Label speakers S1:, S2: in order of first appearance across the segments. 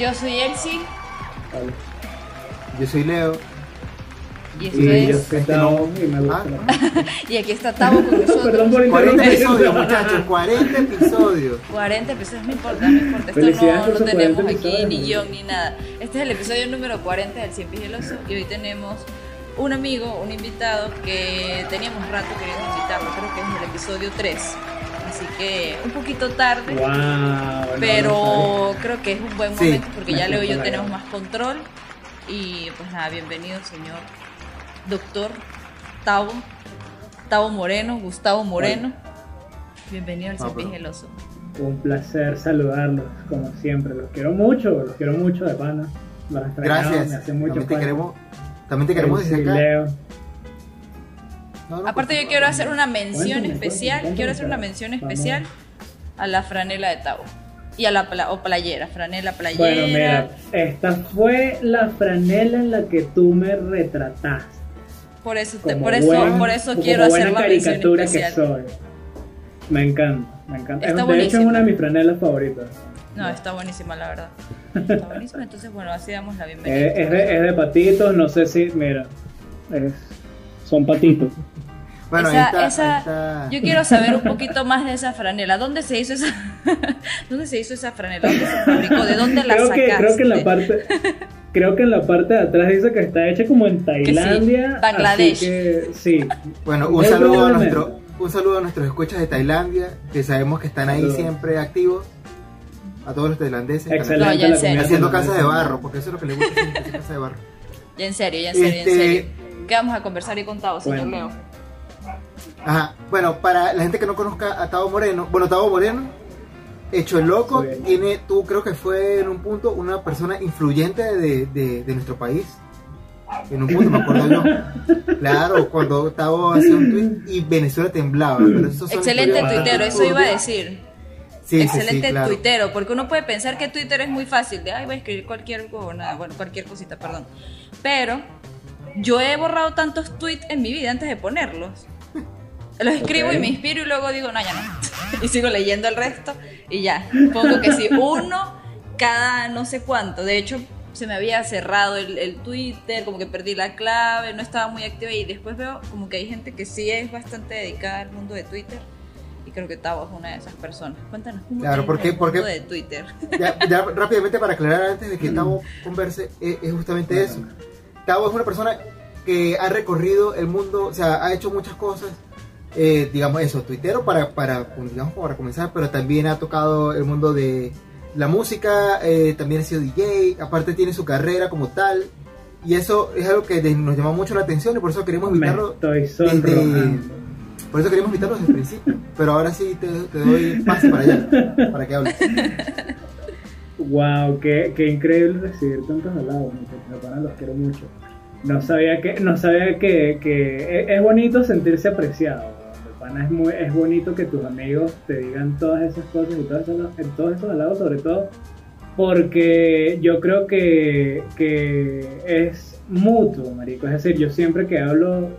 S1: Yo soy Elsie
S2: Vale.
S3: Yo soy Leo.
S1: y esto
S2: Y yo
S1: es.
S2: soy Tao y me gusta
S3: Ah.
S1: Y aquí está Tavo con nosotros.
S2: Perdón por
S3: 40
S2: interrumpir.
S3: episodios, muchachos, 40 episodios.
S1: 40 episodios, no importa, no importa. Esto no, no tenemos
S2: 40
S1: aquí ni guion ni nada. Este es el episodio número 40 del Cien Pies y hoy tenemos un amigo, un invitado que teníamos rato queriendo invitarlo, creo que es el episodio 3. Así que un poquito tarde,
S2: Wow, no
S1: pero creo que es un buen
S3: Sí,
S1: momento porque ya Leo y yo tenemos más control. Y pues nada, bienvenido señor doctor Tavo, Tavo Moreno, Gustavo Moreno. Bienvenido al
S3: Ah,
S1: Cien Pies y
S3: pero-
S1: el Oso.
S2: sabía. Un placer saludarlos, como siempre. Los quiero mucho, los quiero mucho de pana. Los
S3: Gracias.
S2: Me hace mucho
S3: También te queremos, también te queremos acá.
S2: Leo.
S3: No, no,
S1: Aparte yo quiero hacer una mención
S2: Cuéntame,
S1: especial,
S2: cuéntame,
S1: quiero hacer una mención especial a la franela de Tavo y a la pla- o playera, franela playera.
S2: Bueno, mira, esta fue la franela en la que tú me retrataste.
S1: por eso te- por eso por eso quiero hacer la mención
S2: caricatura que
S1: especial.
S2: soy. Me encanta, me encanta.
S1: Está
S2: de hecho, es una de mis franelas favoritas.
S1: No, está buenísima la verdad. Está buenísima, entonces bueno, así damos la bienvenida.
S2: Es, es de, es de patitos, no sé si, mira, es- son patitos.
S3: Bueno,
S1: Esa-
S3: ahí está,
S1: esa-
S3: ahí está.
S1: Yo quiero saber un poquito más de esa franela. ¿Dónde se hizo esa ¿Dónde se hizo esa franela? ¿Dónde se fabricó? ¿De dónde la
S2: creo
S1: sacaste?
S2: que, creo que en la parte, creo que en la parte de atrás dice que está hecha como en Tailandia.
S1: Bangladesh.
S2: Así que sí.
S3: Bueno, un saludo a nuestro, un saludo a nuestros escuchas de Tailandia, que sabemos que están ahí siempre activos. A todos los tailandeses. que están
S2: Excelente
S1: No,
S3: Haciendo casas de barro, porque eso es lo que les gusta hacer, hacer casas de barro.
S1: Ya en serio, ya en serio,
S3: Este-
S1: en serio. ¿Qué vamos a conversar y contado, señor
S2: Bueno.
S1: Leo?
S3: Ajá. Bueno, para la gente que no conozca a Tavo Moreno, bueno, Tavo Moreno, hecho el loco, tiene, tú creo que fue en un punto una persona influyente de, de- de nuestro país. En un punto me acuerdo yo. Claro, cuando Tavo hacía un tweet y Venezuela temblaba. Pero
S1: Excelente tuitero, eso iba a decir.
S3: Sí, sí, sí,
S1: Excelente
S3: claro.
S1: tuitero, porque uno puede pensar que Twitter es muy fácil, de ay, voy a escribir cualquier nada, bueno, cualquier cosita, perdón. Pero yo he borrado tantos tweets en mi vida antes de ponerlos. Los escribo
S2: Ok.
S1: y me inspiro y luego digo, no, ya no. Y sigo leyendo el resto y ya. Pongo que sí, uno cada no sé cuánto. De hecho, se me había cerrado el, el Twitter, como que perdí la clave, no estaba muy activa y después veo como que hay gente que sí es bastante dedicada al mundo de Twitter. Y creo que Tavo es una de esas personas. Cuéntanos cómo
S3: Claro,
S1: es
S3: ¿por qué-
S1: el
S3: por qué?
S1: mundo de Twitter.
S3: Ya, ya rápidamente para aclarar antes de que Tavo converse, es, es justamente eso. Tavo es una persona que ha recorrido el mundo, o sea, ha hecho muchas cosas, eh, digamos eso, tuitero para, para, digamos, para comenzar, pero también ha tocado el mundo de la música, eh, también ha sido DJ, aparte tiene su carrera como tal, y eso es algo que de- nos llamó mucho la atención y por eso queremos invitarlo desde, por eso queremos invitarlo desde el principio, pero ahora sí te, te doy pase para allá, para que hables.
S2: Wow, qué, qué increíble recibir tantos halagos, pana los quiero mucho. No sabía que, no sabía que, que es, es bonito sentirse apreciado. Es muy, es bonito que tus amigos te digan todas esas cosas y todos esos, todos esos halagos, sobre todo porque yo creo que, que es mutuo, marico. Es decir, yo siempre que hablo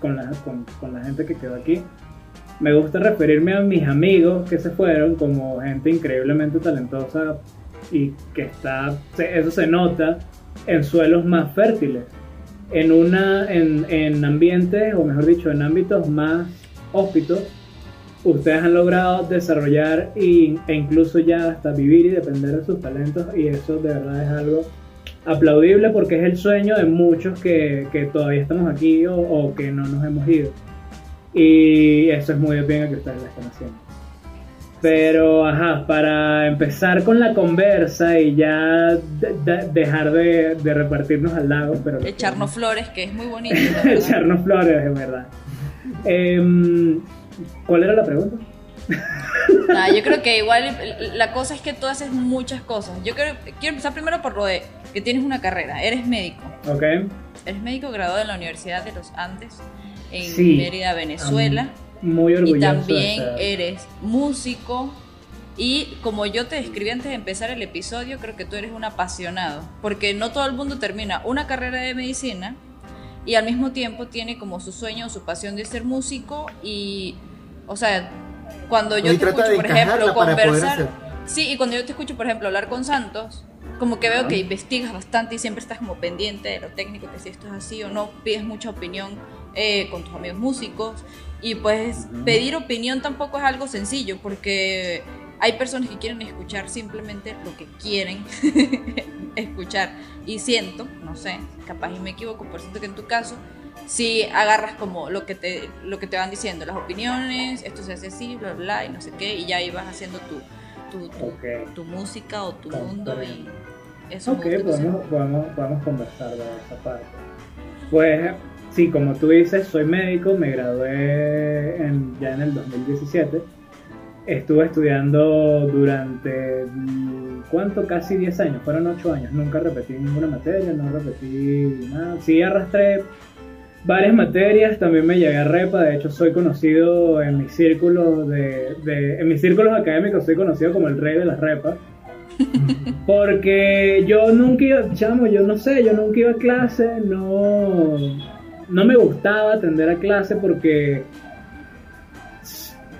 S2: con la, con, con la gente que quedó aquí, me gusta referirme a mis amigos que se fueron como gente increíblemente talentosa y que está, eso se nota en suelos más fértiles, en, una, en, en ambientes, o mejor dicho, en ámbitos más hóspitos, ustedes han logrado desarrollar y- e incluso ya hasta vivir y depender de sus talentos y eso de verdad es algo aplaudible porque es el sueño de muchos que, que todavía estamos aquí o, o que no nos hemos ido. Y eso es muy bien que ustedes lo están haciendo. Pero, ajá, para empezar con la conversa y ya de- de- dejar de, de repartirnos al lado, pero
S1: Echarnos
S2: que-
S1: flores, que es muy bonito.
S2: echarnos flores, es verdad. Em, ¿Cuál era la pregunta?
S1: Nah, yo creo que igual la cosa es que tú haces muchas cosas. Yo quiero, quiero empezar primero por lo de que tienes una carrera, eres médico.
S2: Ok.
S1: Eres médico graduado en la Universidad de los Andes en
S2: Sí.
S1: Mérida, Venezuela.
S2: Muy orgulloso.
S1: y
S2: de
S1: también
S2: ser.
S1: eres músico. Y como yo te describí antes de empezar el episodio, creo que tú eres un apasionado. Porque no todo el mundo termina una carrera de medicina y al mismo tiempo tiene como su sueño o su pasión de ser músico. Y, o sea, cuando yo
S3: Y
S1: te escucho, por ejemplo, conversar. Sí, y cuando yo te escucho, por ejemplo, hablar con Santos, como que veo que investigas bastante y siempre estás como pendiente de lo técnico, que si esto es así o no, pides mucha opinión eh, con tus amigos músicos. Y pues pedir opinión tampoco es algo sencillo porque hay personas que quieren escuchar simplemente lo que quieren escuchar. Y siento, no sé, capaz y me equivoco, por siento que en tu caso si agarras como lo que te lo que te van diciendo, las opiniones, esto se hace así, bla bla y no sé qué y ya ahí vas haciendo tu tu, tu, música o tu
S2: Comprendo.
S1: mundo y eso
S2: Ok, podemos, podemos, podemos conversar de esa parte. Pues sí, como tú dices, soy médico, me gradué en- ya en el 2017. Estuve estudiando durante, mm, ¿cuánto? Casi 10 años, fueron 8 años. Nunca repetí ninguna materia, no repetí nada. Sí arrastré varias materias, también me llegué a repa, de hecho soy conocido en mis círculos de, de- en mis círculos académicos soy conocido como el rey de las repas. Porque yo nunca iba, chamo, yo no sé, yo nunca iba a clase, no, no me gustaba atender a clase porque,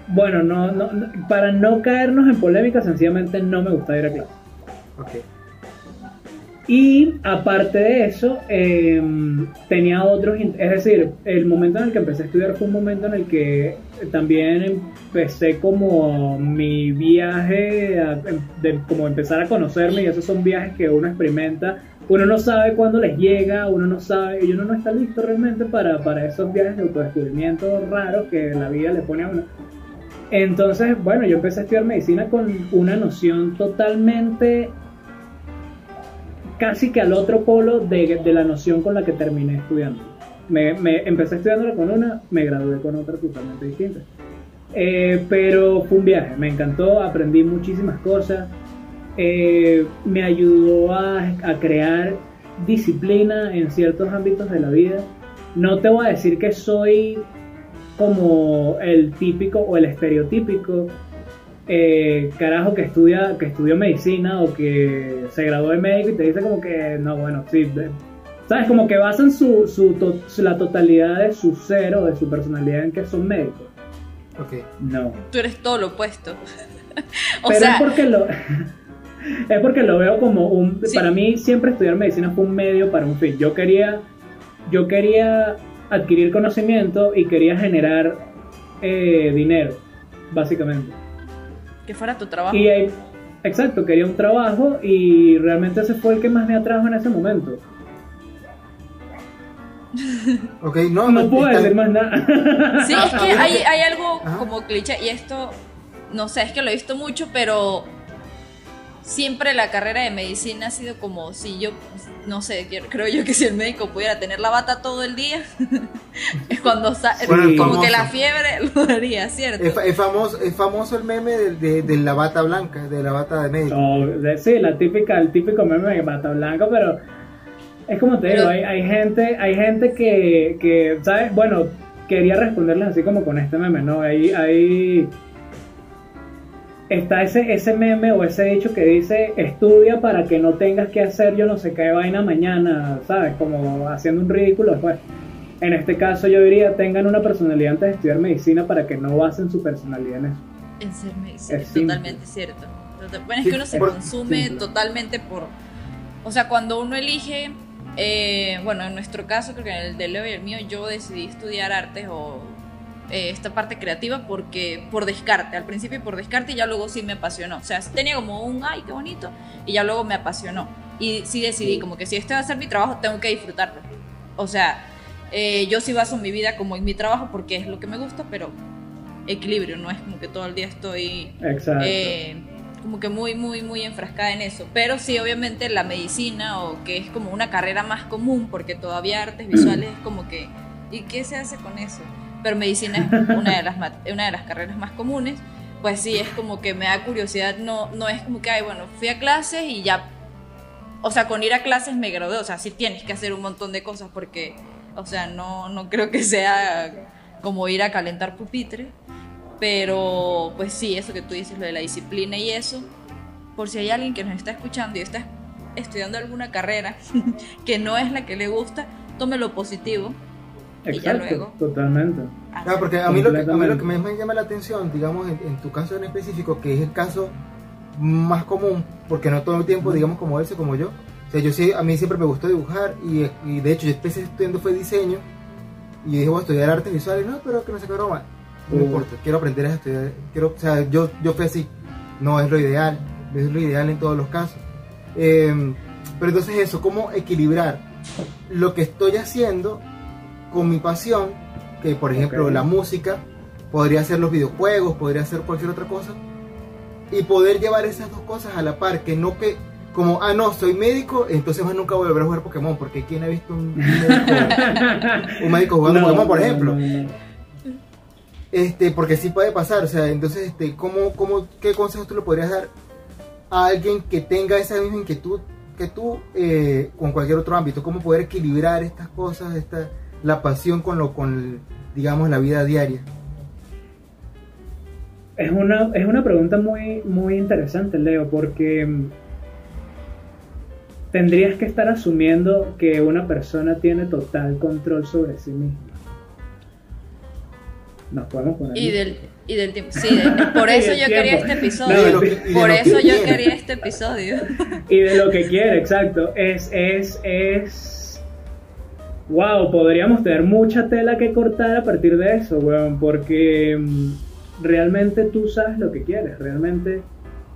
S2: bueno, no, no, no- para no caernos en polémica, sencillamente no me gustaba ir a clase. Y aparte de eso, eh, tenía otros, es decir, el momento en el que empecé a estudiar fue un momento en el que también empecé como mi viaje, a- de como empezar a conocerme y esos son viajes que uno experimenta, uno no sabe cuándo les llega, uno no sabe, y uno no está listo realmente para, para esos viajes de autodescubrimiento raros que la vida le pone a uno. Entonces, bueno, yo empecé a estudiar medicina con una noción totalmente casi que al otro polo de, de la noción con la que terminé estudiando. Me, me- empecé estudiándola con una, me gradué con otra totalmente distinta. Eh, pero fue un viaje, me encantó, aprendí muchísimas cosas, eh, me ayudó a, a crear disciplina en ciertos ámbitos de la vida. No te voy a decir que soy como el típico o el estereotípico eh, carajo que estudia que estudió medicina o que se graduó de médico y te dice como que no bueno sí de- sabes como que basan su, su, to- su- la totalidad de su ser o de su personalidad en que son médicos
S3: Ok.
S2: no
S1: Tú eres todo lo opuesto. o
S2: pero
S1: sea,
S2: es porque lo es porque lo veo como un
S1: Sí.
S2: para mí siempre estudiar medicina fue un medio para un fin yo quería yo quería adquirir conocimiento y quería generar eh, dinero básicamente
S1: que fuera tu trabajo.
S2: Y ahí- exacto, quería un trabajo y realmente ese fue el que más me atrajo en ese momento.
S3: Ok, no,
S2: No puedo
S3: está-
S2: decir más nada.
S1: Sí, es que hay, hay algo
S3: Ajá.
S1: como cliché y esto, no sé, es que lo he visto mucho, pero siempre la carrera de medicina ha sido como si yo, no sé, creo yo que si el médico pudiera tener la bata todo el día, es cuando
S3: Bueno,
S1: como que la fiebre lo haría, ¿cierto?
S3: Es, fa- es famoso, es famoso el meme de, de- de la bata blanca, de la bata de médico.
S2: De- sí, la típica, el típico meme de bata blanca, pero es como te digo,
S1: Pero-
S2: hay, hay gente, hay gente que, que, ¿sabes? Bueno, quería responderles así como con este meme, ¿no? Hay, hay está ese, ese meme o ese dicho que dice estudia para que no tengas que hacer yo no sé qué vaina mañana, ¿sabes? Como haciendo un ridículo después. En este caso yo diría tengan una personalidad antes de estudiar medicina para que no basen su personalidad en eso.
S1: En ser medicina,
S2: Es simple.
S1: totalmente cierto. Bueno, es que uno se consume
S2: simple.
S1: totalmente por... O sea, cuando uno elige, eh, bueno, en nuestro caso, creo que en el de Leo y el mío, yo decidí estudiar artes o eh, esta parte creativa porque por descarte, al principio por descarte y ya luego sí me apasionó. O sea, tenía como un, ay, qué bonito, y ya luego me apasionó. Y sí decidí como que si este va a ser mi trabajo, tengo que disfrutarlo. O sea, eh, yo sí baso mi vida como en mi trabajo porque es lo que me gusta, pero equilibrio, no es como que todo el día estoy
S2: Exacto.
S1: eh, como que muy, muy, muy enfrascada en eso. Pero sí, obviamente la medicina o que es como una carrera más común, porque todavía artes visuales es como que, ¿y qué se hace con eso? Pero medicina es una de las, una de las carreras más comunes. Pues sí, es como que me da curiosidad, no, no es como que, ay, bueno, fui a clases y ya, o sea, con ir a clases me gradué, o sea, sí tienes que hacer un montón de cosas porque, o sea, no, no creo que sea como ir a calentar pupitre, pero pues sí, eso que tú dices, lo de la disciplina y eso, por si hay alguien que nos está escuchando y está estudiando alguna carrera que no es la que le gusta, tome lo positivo. Y ya
S2: Exacto,
S1: luego-
S2: totalmente.
S3: Claro, porque a mí, lo que, a mí lo que más me llama la atención, digamos, en, en tu caso en específico, que es el caso más común, porque no todo el tiempo, digamos, como él, como yo. O sea, yo sí, a mí siempre me gustó dibujar y, y de hecho yo empecé estudiando fue diseño y dije voy a estudiar artes visuales, no, pero que no se qué broma, no
S2: Mm.
S3: importa, quiero aprender a estudiar, quiero, o sea, yo, yo fui así, no es lo ideal, es lo ideal en todos los casos. Eh, pero entonces eso, ¿cómo equilibrar lo que estoy haciendo con mi pasión, que por ejemplo
S2: Ok.
S3: la música, podría ser los videojuegos, podría ser cualquier otra cosa, y poder llevar esas dos cosas a la par, que no que como, ah, no, soy médico, entonces más nunca voy a volver a jugar Pokémon, porque ¿quién ha visto un médico, un médico jugando
S2: No,
S3: Pokémon, por ejemplo?
S2: no, no.
S3: Este, porque sí puede pasar, o sea, entonces, este, ¿cómo, cómo, ¿qué consejos tú le podrías dar a alguien que tenga esa misma inquietud que tú eh, con cualquier otro ámbito? ¿Cómo poder equilibrar estas cosas, esta, la pasión con lo, con, digamos, la vida diaria?
S2: Es una, es una pregunta muy, muy interesante, Leo, porque mm, tendrías que estar asumiendo que una persona tiene total control sobre sí misma. Nos podemos poner.
S1: Y del, y del tiempo. Sí, de- por
S2: Y
S1: eso yo quería este episodio.
S3: Que-
S1: por eso
S3: que
S1: yo quería este episodio.
S2: y de lo que quiere, exacto. Es, es, es. Wow, podríamos tener mucha tela que cortar a partir de eso, weón, porque mm, realmente tú sabes lo que quieres, realmente.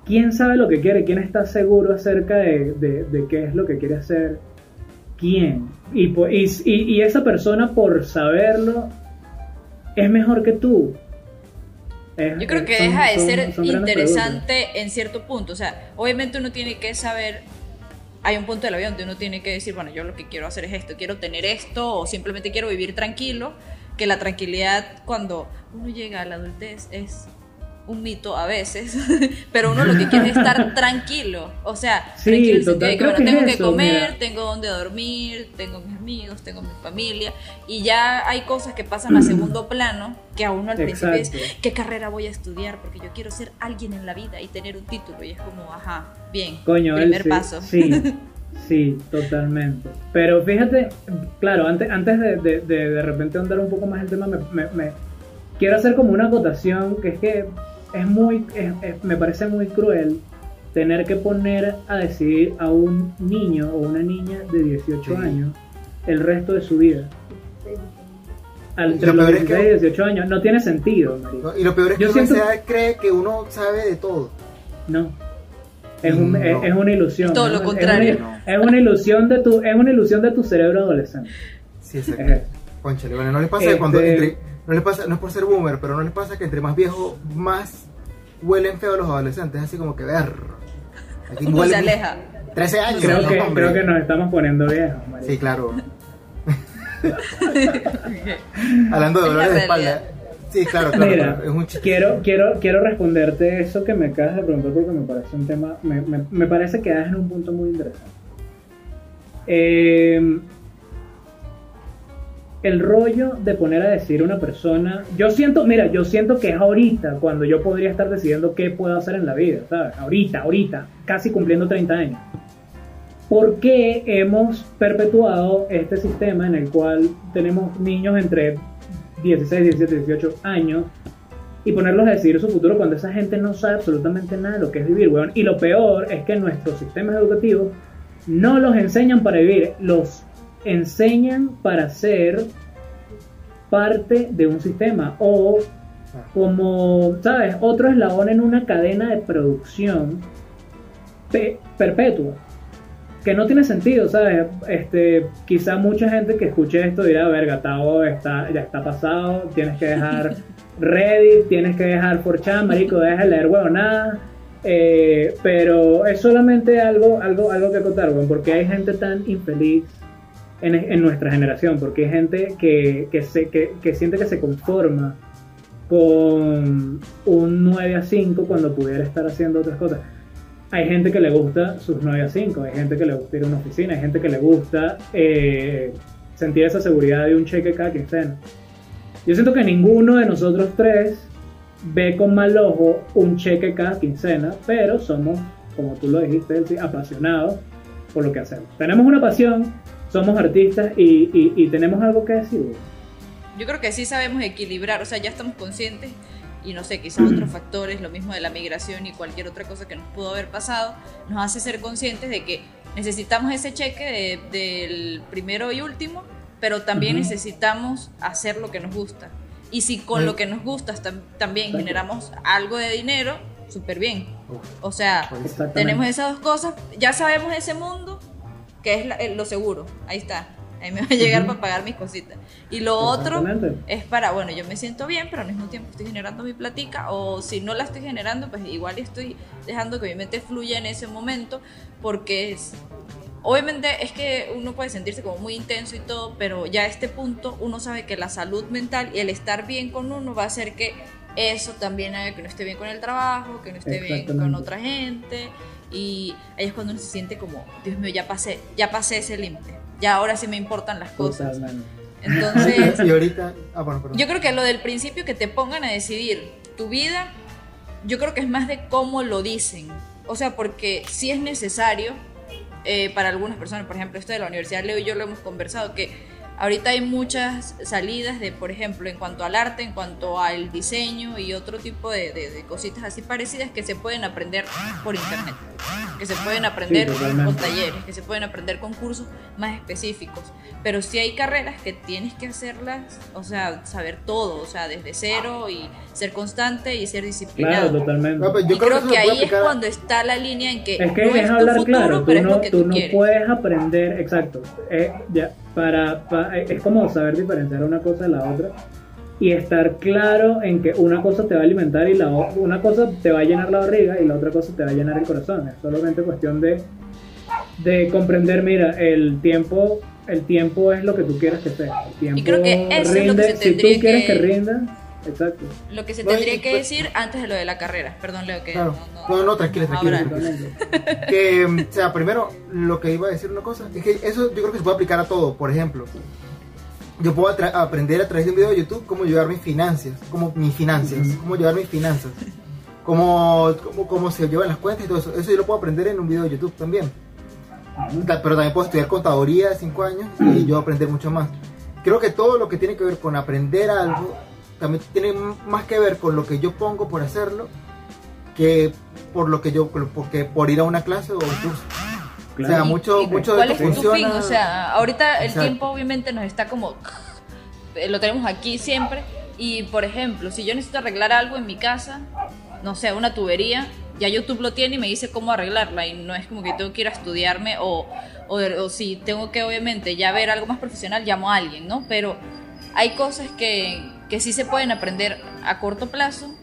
S2: ¿Quién sabe lo que quiere? ¿Quién está seguro acerca de, de- de qué es lo que quiere hacer? ¿Quién? Y, esa persona, por saberlo, es mejor que tú. Es-
S1: Yo creo que
S2: son-
S1: deja de
S2: son-
S1: ser
S2: son
S1: interesante en cierto punto. O sea, obviamente uno tiene que saber. Hay un punto del avión donde uno tiene que decir, bueno, yo lo que quiero hacer es esto, quiero tener esto, o simplemente quiero vivir tranquilo. Que la tranquilidad, cuando uno llega a la adultez, es un mito a veces, pero uno lo que quiere es estar tranquilo. O sea,
S2: Sí,
S1: tranquilo
S2: total,
S1: que, bueno,
S2: que es
S1: tengo que
S2: eso,
S1: comer,
S2: mira.
S1: tengo donde dormir, tengo mis amigos, tengo mi familia, y ya hay cosas que pasan a segundo plano que a uno al principio es,
S2: Exacto.
S1: ¿qué carrera voy a estudiar? Porque yo quiero ser alguien en la vida y tener un título. Y es como, ajá, bien,
S2: Coño, él
S1: primer
S2: sí,
S1: paso.
S2: Sí, sí, totalmente. Pero fíjate, claro, antes, antes de, de, de, de repente ahondar un poco más el tema, me, me- me- quiero hacer como una acotación que es que es muy, es- es- me parece muy cruel tener que poner a decidir a un niño o una niña de 18
S3: Sí.
S2: años el resto de su vida. Al,
S3: Y
S2: entre
S3: lo
S2: los
S3: peor es que-
S2: 16 y 18 años. No tiene sentido.
S3: ¿no? Y lo peor es que
S2: Yo
S3: uno
S2: siento-
S3: edad cree que uno sabe de todo.
S2: No. Es, un-
S3: No.
S2: es, es una ilusión.
S1: Todo lo contrario.
S2: Es una, es una ilusión de tu, es una ilusión de tu cerebro adolescente.
S3: Sí,
S2: Es
S3: exacto. Conchale, bueno, no les pasa
S2: Este-
S3: cuando entre, no les pasa, no es por ser boomer, pero no les pasa que entre más viejos, más huelen feo los adolescentes, así como que ver. Aquí
S1: se aleja.
S3: 13 años.
S2: Creo
S3: ¿no,
S2: que,
S3: hombre?
S2: creo que nos estamos poniendo viejos.
S3: Sí, claro. Hablando de dolores de espalda. Sí, claro, claro.
S2: Mira,
S3: claro, es un chiste.
S2: quiero, quiero, quiero responderte eso que me acabas de preguntar porque me parece un tema, me, me- me parece que das en un punto muy interesante. Eh, el rollo de poner a decir una persona, yo siento, mira, yo siento que es ahorita cuando yo podría estar decidiendo qué puedo hacer en la vida, ¿sabes? Ahorita, ahorita, casi cumpliendo 30 años. ¿Por qué hemos perpetuado este sistema en el cual tenemos niños entre 16, 17, 18 años y ponerlos a decidir su futuro cuando esa gente no sabe absolutamente nada de lo que es vivir, weón? Y lo peor es que nuestros sistemas educativos no los enseñan para vivir, los enseñan para ser parte de un sistema o como, ¿sabes? Otro eslabón en una cadena de producción pe- perpetua que no tiene sentido, ¿sabes? Este, quizá mucha gente que escuche esto dirá, verga, Tavo está, ya está pasado, tienes que dejar Reddit, tienes que dejar 4chan, marico, deja de leer huevo, nada. Eh, pero es solamente algo, algo, algo que acotar, porque hay gente tan infeliz en, en nuestra generación, porque hay gente que, que, se, que, que siente que se conforma con un 9 a 5 cuando pudiera estar haciendo otras cosas. Hay gente que le gusta sus 9 a 5, hay gente que le gusta ir a una oficina, hay gente que le gusta eh, sentir esa seguridad de un cheque cada quincena. Yo siento que ninguno de nosotros tres ve con mal ojo un cheque cada quincena, pero somos, como tú lo dijiste, apasionados por lo que hacemos. Tenemos una pasión, somos artistas y, y- y tenemos algo que decir.
S1: Yo creo que sí sabemos equilibrar, o sea, ya estamos conscientes y no sé, quizás otros factores, lo mismo de la migración y cualquier otra cosa que nos pudo haber pasado, nos hace ser conscientes de que necesitamos ese cheque de- del primero y último, pero también necesitamos hacer lo que nos gusta. Y si con lo que nos gusta tam- también
S2: Exacto.
S1: generamos algo de dinero, súper bien.
S3: Uf,
S1: O sea, tenemos esas dos cosas, ya sabemos ese mundo, que es la- eh, lo seguro, ahí está. Ahí me va a llegar para pagar mis cositas. Y lo otro es para, bueno, yo me siento bien, pero al mismo tiempo estoy generando mi platica, o si no la estoy generando, pues igual estoy dejando que mi mente fluya en ese momento, porque es, obviamente es que uno puede sentirse como muy intenso y todo, pero ya a este punto uno sabe que la salud mental y el estar bien con uno va a hacer que eso también haga que no esté bien con el trabajo, que no esté bien con otra gente, y ahí es cuando uno se siente como, Dios mío, ya pasé, ya pasé ese límite, ya ahora sí me importan las cosas.
S2: Totalmente.
S1: Entonces...
S3: y ahorita. Ah, bueno, perdón.
S1: Yo creo que lo del principio que te pongan a decidir tu vida, yo creo que es más de cómo lo dicen. O sea, porque sí es necesario eh, para algunas personas, por ejemplo, esto de la universidad, Leo y yo lo hemos conversado, que ahorita hay muchas salidas de, por ejemplo, en cuanto al arte, en cuanto al diseño y otro tipo de, de- de cositas así parecidas que se pueden aprender por internet, que se pueden aprender
S2: Sí,
S1: con talleres, que se pueden aprender con cursos más específicos. Pero sí hay carreras que tienes que hacerlas, o sea, saber todo, o sea, desde cero y ser constante y ser disciplinado.
S2: Claro, totalmente.
S3: No,
S1: y
S3: yo
S1: creo,
S3: eso
S1: que
S3: puede
S1: ahí es
S3: aplicar a-
S1: cuando está la línea en que,
S2: Es que
S1: no
S2: es
S1: es tu
S2: hablar
S1: futuro,
S2: claro,
S1: pero
S2: tú
S1: es
S2: no,
S1: lo que
S2: tú
S1: tú,
S2: no
S1: quieres.
S2: puedes aprender, exacto, eh, ya, para, pa- es como saber diferenciar una cosa de la otra y estar claro en que una cosa te va a alimentar y la una cosa te va a llenar la barriga y la otra cosa te va a llenar el corazón. Es solamente cuestión de, de comprender, mira, el tiempo, el tiempo es lo que tú quieras que sea. El tiempo
S1: creo que eso es lo que
S2: rinde,
S1: se
S2: si tú quieres
S1: que-
S2: que rinda, exacto.
S1: Lo que se
S3: No,
S1: tendría
S3: y-
S1: que
S3: pues-
S1: decir antes de lo de la carrera. Perdón, Leo, que
S3: Claro.
S1: no,
S3: No, no, tranquila, tranquila.
S1: Ahora.
S2: Totalmente.
S3: Que, mm, o sea, primero, lo que iba a decir una cosa, es que eso yo creo que se puede aplicar a todo. Por ejemplo, yo puedo aprender a través de un video de YouTube cómo llevar mis finanzas, cómo mis finanzas, cómo llevar mis finanzas, cómo, cómo, cómo se llevan las cuentas y todo eso. Eso yo lo puedo aprender en un video de YouTube también. Ta- Pero también puedo estudiar contaduría de 5 años y yo aprender mucho más. Creo que todo lo que tiene que ver con aprender algo también tiene más que ver con lo que yo pongo por hacerlo que por lo que yo porque por ir a una clase o un curso. O sea,
S2: Claro.
S3: mucho,
S1: ¿Y
S3: mucho de
S1: ¿Cuál
S3: esto
S1: es tu
S3: funciona.
S1: fin? O sea, ahorita el
S3: Exacto.
S1: tiempo obviamente nos está como... Lo tenemos aquí siempre. Y, por ejemplo, si yo necesito arreglar algo en mi casa, no sé, una tubería, ya YouTube lo tiene y me dice cómo arreglarla. Y no es como que tengo que ir a estudiarme o, o, o si tengo que, obviamente, ya ver algo más profesional, llamo a alguien, ¿no? Pero hay cosas que, que sí se pueden aprender a corto plazo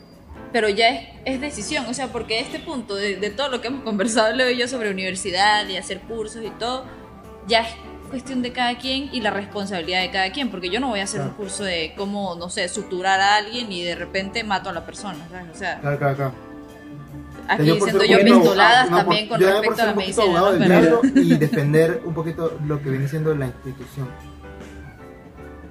S1: pero ya es, es decisión, o sea, porque este punto de, de todo lo que hemos conversado Leo y yo sobre universidad y hacer cursos y todo, ya es cuestión de cada quien y la responsabilidad de cada quien, porque yo no voy a hacer un
S3: Claro.
S1: curso de cómo, no sé, suturar a alguien y de repente mato a la persona, ¿sabes? O sea,
S3: Claro, claro, claro.
S1: aquí
S3: Yo
S1: yo
S3: un
S1: pistoladas
S3: no,
S1: también con respecto a la
S3: un
S1: medicina,
S3: y defender un poquito lo que viene siendo la institución.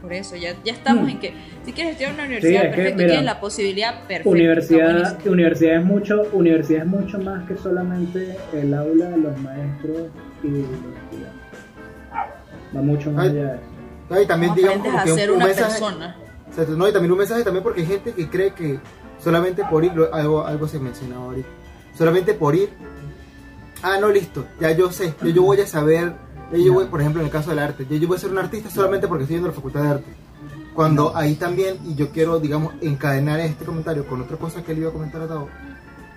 S1: Por eso, ya, ya estamos
S2: Mm.
S1: en que si quieres estudiar en una universidad,
S2: que, mira,
S1: tienes la posibilidad, perfecto. está
S2: Universidad, universidad es mucho, universidad es mucho más que solamente el aula, los maestros y los estudiantes. Va mucho más allá de eso.
S3: No, y también
S1: No
S3: digamos
S1: aprendes
S3: como
S1: a
S3: que un,
S1: ser
S3: un
S1: una
S3: mensaje,
S1: persona.
S3: o sea, no, y también un mensaje también porque hay gente que cree que solamente por ir, lo- algo, algo se mencionaba ahorita, solamente por ir, ah, no, listo, ya yo sé, yo, yo voy a saber, yo voy, por ejemplo, en el caso del arte, yo, yo voy a ser un artista solamente porque estoy yendo a la facultad de arte. Cuando ahí también, y yo quiero, digamos, encadenar este comentario con otra cosa que le iba a comentar a Tao,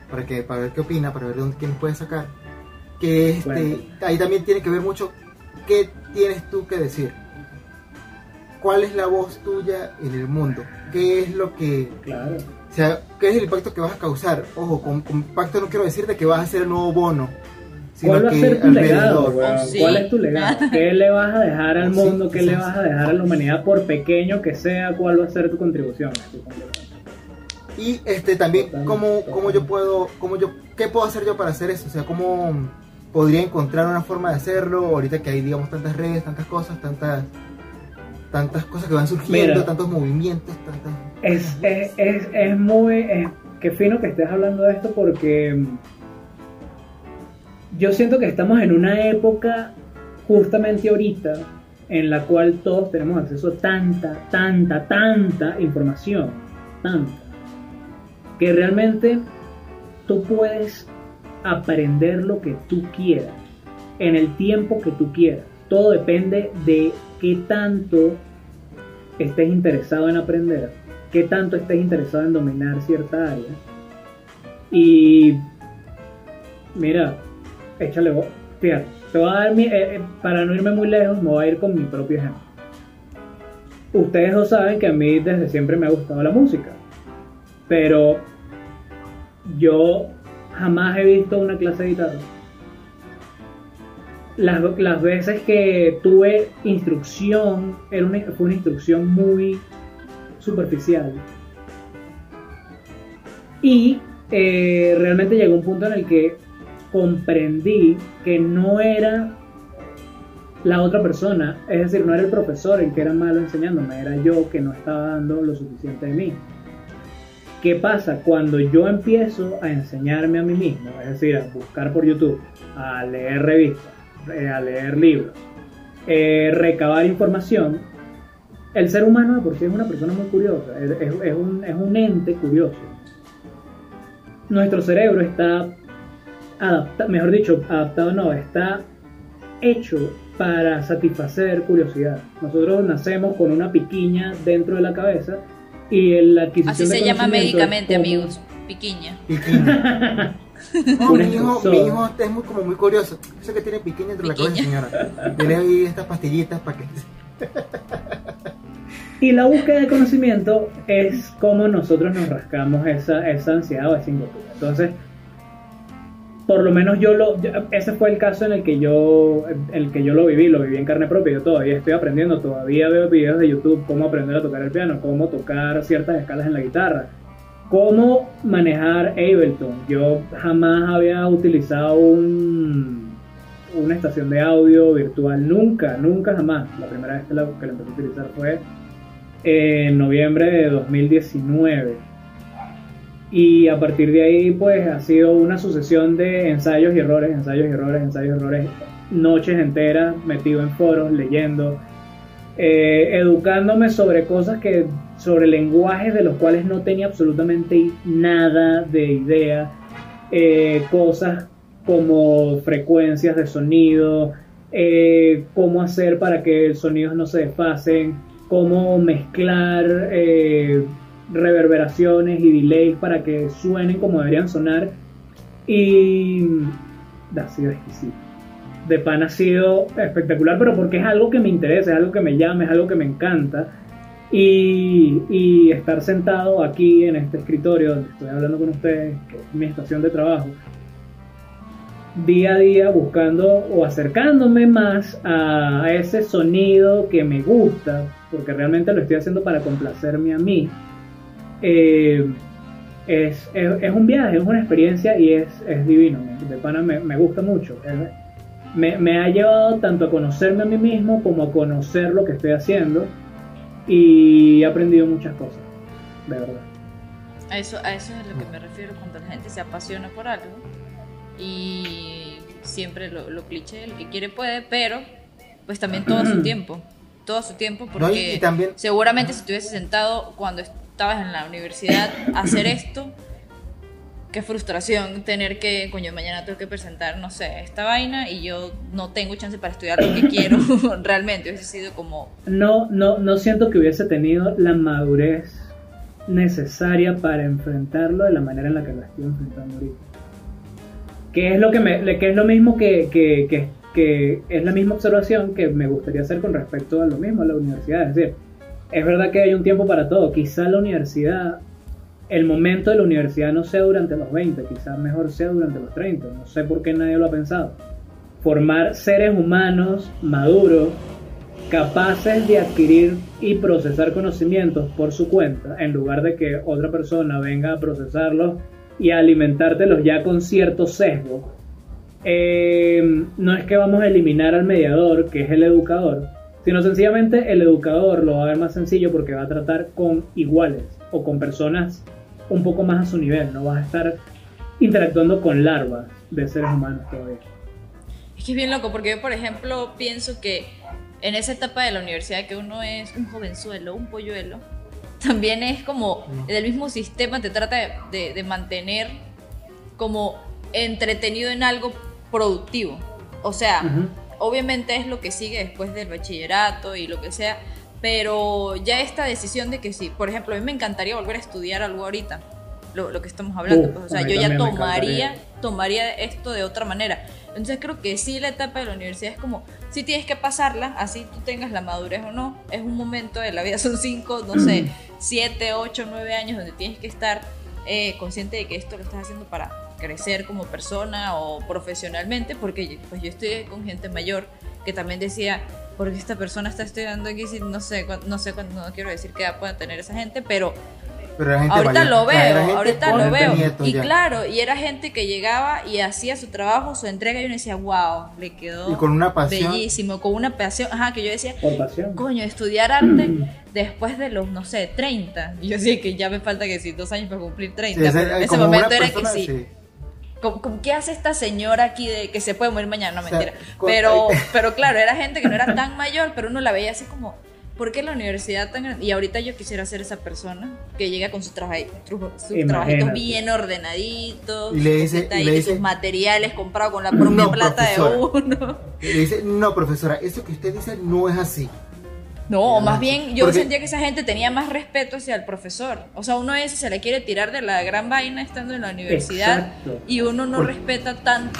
S3: para, que, para ver qué opina, para ver dónde, quién puede sacar, que este,
S2: Bueno.
S3: ahí también tiene que ver mucho qué tienes tú que decir. ¿Cuál es la voz tuya en el mundo? ¿Qué es lo que,
S2: Claro.
S3: o sea, qué es el impacto que vas a causar? Ojo, con, con impacto no quiero decir de que vas a ser el nuevo bono,
S2: ¿Cuál va a ser tu legado?
S1: Oh, sí.
S2: ¿Cuál es tu legado? ¿Qué le vas a dejar al
S3: Sí,
S2: mundo? ¿Qué le vas a dejar a la humanidad? Por pequeño que sea, ¿cuál va a ser tu contribución?
S3: Y este también cómo, cómo yo puedo, cómo yo, qué puedo hacer yo para hacer eso, o sea, cómo podría encontrar una forma de hacerlo ahorita que hay digamos tantas redes, tantas cosas, tantas tantas cosas que van surgiendo,
S2: Mira.
S3: tantos movimientos, tantas
S2: Es, es, es, es muy. es- qué fino que estés hablando de esto porque. Yo siento que estamos en una época, justamente ahorita, en la cual todos tenemos acceso a tanta, tanta, tanta información. Tanta. que realmente tú puedes aprender lo que tú quieras en el tiempo que tú quieras. Todo depende de qué tanto estés interesado en aprender, qué tanto estés interesado en dominar cierta área. Y mira, échale vos. Fíjate, te voy a dar mi, eh, eh, para no irme muy lejos, me voy a ir con mi propio ejemplo. Ustedes no saben que a mí desde siempre me ha gustado la música, pero yo jamás he visto una clase de guitarra. Las, las veces que tuve instrucción, era una, fue una instrucción muy superficial. Y eh, realmente llegó un punto en el que comprendí que no era la otra persona, es decir, no era el profesor el que era malo enseñándome, era yo que no estaba dando lo suficiente de mí. ¿Qué pasa cuando yo empiezo a enseñarme a mí mismo? Es decir, a buscar por YouTube, a leer revistas, eh, a leer libros, eh, recabar información. El ser humano por sí es una persona muy curiosa, es un ente curioso. Nuestro cerebro está adaptado, mejor dicho, adaptado no, está hecho para satisfacer curiosidad. Nosotros nacemos con una piquiña dentro de la cabeza y la adquisición
S1: Así se llama médicamente, amigos, piquiña.
S3: Piquiña. No, mi, hijo, mi hijo es muy, como muy curioso. Eso que tiene piquiña entre la cabeza, señora. Yo le doy estas pastillitas para que...
S2: y la búsqueda de conocimiento es como nosotros nos rascamos esa, esa ansiedad o esa inquietud. Entonces, por lo menos yo lo ese fue el caso en el que yo el que yo lo viví lo viví en carne propia. Yo todavía estoy aprendiendo todavía veo videos de YouTube cómo aprender a tocar el piano cómo tocar ciertas escalas en la guitarra. Cómo manejar Ableton. Yo jamás había utilizado un una estación de audio virtual nunca nunca jamás. La primera vez que la, que la empecé a utilizar fue en noviembre de 2019 y a partir de ahí, pues ha sido una sucesión de ensayos y errores, ensayos y errores, ensayos y errores, noches enteras metido en foros, leyendo, eh, educándome sobre cosas que, sobre lenguajes de los cuales no tenía absolutamente nada de idea, eh, cosas como frecuencias de sonido, eh, cómo hacer para que sonidos no se desfasen, cómo mezclar reverberaciones y delays para que suenen como deberían sonar. Y ha sido exquisito. De pan ha sido espectacular, pero porque es algo que me interesa, es algo que me llama, es algo que me encanta. Y, estar sentado aquí en este escritorio donde estoy hablando con ustedes, que es mi estación de trabajo, día a día buscando o acercándome más a ese sonido que me gusta, porque realmente lo estoy haciendo para complacerme a mí eh, es, es, un viaje, es una experiencia y es, es divino. De pana me, me gusta mucho. Me, me, ha llevado tanto a conocerme a mí mismo como a conocer lo que estoy haciendo y he aprendido muchas cosas, de verdad.
S1: A eso, a eso es a lo que me refiero cuando la gente se apasiona por algo y siempre lo, lo cliché, el que quiere puede, pero pues también todo su tiempo, todo su tiempo porque también... seguramente si estuviese sentado cuando estabas en la universidad hacer esto, qué frustración tener que, coño, mañana tengo que presentar, no sé, esta vaina y yo no tengo chance para estudiar lo que quiero realmente. Hubiese sido como...
S2: No, no, no siento que hubiese tenido la madurez necesaria para enfrentarlo de la manera en la que lo estoy enfrentando ahorita. Que es lo, que me, que es lo mismo que, que, que, que es la misma observación que me gustaría hacer con respecto a lo mismo, a la universidad. Es decir, es verdad que hay un tiempo para todo. Quizá la universidad, el momento de la universidad no sea durante los 20, quizá mejor sea durante los 30. No sé por qué nadie lo ha pensado. Formar seres humanos maduros, capaces de adquirir y procesar conocimientos por su cuenta, en lugar de que otra persona venga a procesarlos y a alimentártelos ya con cierto sesgo. Eh, no es que vamos a eliminar al mediador, que es el educador, sino sencillamente el educador lo va a ver más sencillo porque va a tratar con iguales o con personas un poco más a su nivel, no va a estar interactuando con larvas de seres humanos todavía.
S1: Es que es bien loco porque yo, por ejemplo, pienso que en esa etapa de la universidad que uno es un jovenzuelo, un polluelo, también es como
S3: No.
S1: el mismo sistema te trata de, de- de mantener como entretenido en algo productivo. O sea,
S2: Ujú.
S1: Obviamente es lo que sigue después del bachillerato y lo que sea, pero ya esta decisión de que sí, por ejemplo, a mí me encantaría volver a estudiar algo ahorita, lo, lo que estamos hablando,
S2: Uf,
S1: pues, o sea, yo ya tomaría, tomaría esto de otra manera. Entonces creo que sí la etapa de la universidad es como, sí tienes que pasarla, así tú tengas la madurez o no, es un momento de la vida, son cinco, no sé, siete, ocho, nueve años donde tienes que estar eh, consciente de que esto lo estás haciendo para crecer como persona o profesionalmente, porque pues yo estoy con gente mayor que también decía, porque esta persona está estudiando aquí, si no sé, no sé, no quiero decir qué edad pueda tener esa gente, pero
S3: Pero gente
S1: ahorita
S3: mayor,
S1: lo
S3: o sea, era
S1: veo, ahorita lo veo. Y
S3: ya.
S1: claro, y era gente que llegaba y hacía su trabajo, su entrega, y uno decía, wow, le quedó
S3: Y con una pasión.
S1: bellísimo, con una pasión, ajá, que yo decía, coño, estudiar arte después de los, no sé, 30. Y yo decía que ya me falta que sí, dos años para cumplir 30.
S3: Sí, ese-
S1: pero en ese momento era que sí.
S3: sí.
S1: ¿Cómo- cómo- ¿Qué hace esta señora aquí de que se puede morir mañana? No,
S3: O sea,
S1: mentira. pero, pero claro, era gente que no era tan mayor, pero uno la veía así como, ¿por qué la universidad tan grande? Y ahorita yo quisiera ser esa persona que llega con sus, trabajitos bien ordenaditos,
S3: Y le
S1: su
S3: dice- y le dice,
S1: sus materiales comprados con la propia
S3: "No,
S1: plata
S3: profesora".
S1: de uno.
S3: Y le dice, no, profesora, eso que usted dice no es así.
S1: No,
S3: Ya,
S1: más bien yo
S3: porque-
S1: sentía que esa gente tenía más respeto hacia el profesor. O sea, uno a veces se le quiere tirar de la gran vaina estando en la universidad
S2: Exacto.
S1: y uno no respeta tanto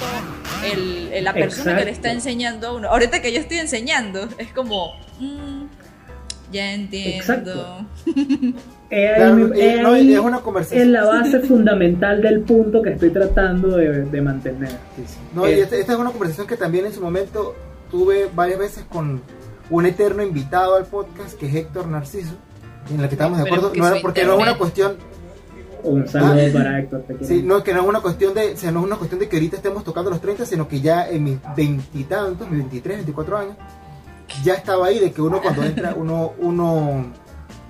S1: el, el- la persona que le está enseñando a uno. Ahorita que yo estoy enseñando, es como, mm, ya entiendo.
S2: Exacto.
S3: No, es una conversación.
S2: en la base fundamental del punto que estoy tratando de, de mantener.
S3: Sí, sí. No, y esta, esta es una conversación que también en su momento tuve varias veces con un eterno invitado al podcast que es Héctor Narciso, en la que estamos de acuerdo, no porque no es una cuestión,
S2: Un saludo
S3: Ah.
S2: para Héctor.
S3: sí, no, que no es una cuestión de, o sea, no es una cuestión de que ahorita estemos tocando los 30, sino que ya en mis veintitantos, mis 23, 24 años, ya estaba ahí de que uno cuando entra, uno, uno,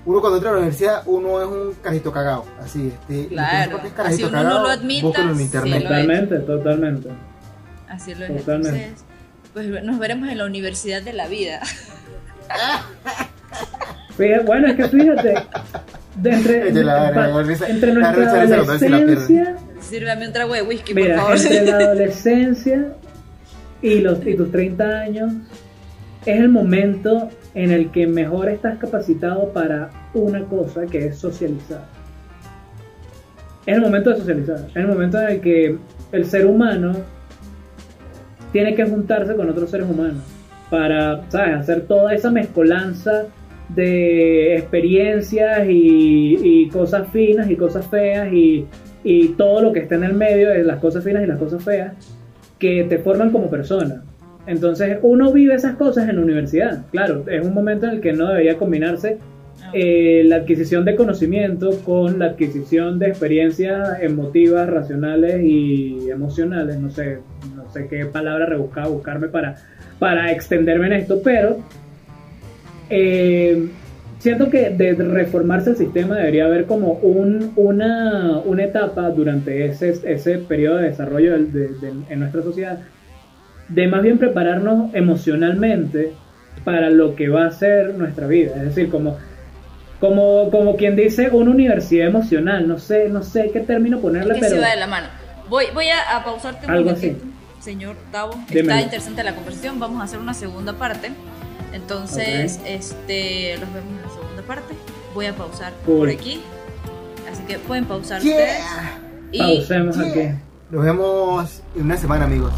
S3: uno cuando entra a la universidad, uno es un carajito cagado, así, este,
S1: Claro,
S3: no es carajito
S1: así uno no
S3: cagado,
S1: lo admita,
S3: en
S1: sí
S3: internet.
S2: Totalmente, totalmente.
S1: Así lo es.
S2: Totalmente.
S1: Entonces, pues nos veremos en la universidad de la vida.
S2: Bueno, es que fíjate, de entre,
S3: De la-
S2: pa-
S3: la risa-
S2: entre nuestra adolescencia,
S1: Sírvame un trago de whisky, por
S2: mira,
S1: favor.
S2: entre la adolescencia y, los, y tus 30 años, es el momento en el que mejor estás capacitado para una cosa que es socializar. Es el momento de socializar, es el momento en el que el ser humano tiene que juntarse con otros seres humanos para, ¿sabes?, hacer toda esa mezcolanza de experiencias y, y cosas finas y cosas feas y, y todo lo que está en el medio de las cosas finas y las cosas feas que te forman como persona. Entonces uno vive esas cosas en la universidad. Claro, es un momento en el que no debería combinarse eh, la adquisición de conocimiento con la adquisición de experiencias emotivas, racionales y emocionales. No sé, no sé qué palabra rebuscada buscarme para, para extenderme en esto, pero eh, siento que de reformarse el sistema debería haber como un, una, una etapa durante ese, ese periodo de desarrollo de- de- en nuestra sociedad de más bien prepararnos emocionalmente para lo que va a ser nuestra vida. Es decir, como, como, como quien dice, una universidad emocional. No sé, no sé qué término ponerle,
S1: que se
S2: pero
S1: va de la mano. Voy, voy a, a pausarte un
S2: Algo
S1: momentito, señor Tavo.
S2: Dímelo.
S1: Está interesante la conversación. Vamos a hacer una segunda parte. Entonces, este, los vemos en la segunda parte. Voy a pausar
S2: Cool.
S1: por aquí. Así que pueden pausar ustedes. Y
S2: pausemos
S3: Yeah.
S2: aquí.
S3: Nos vemos en una semana, amigos.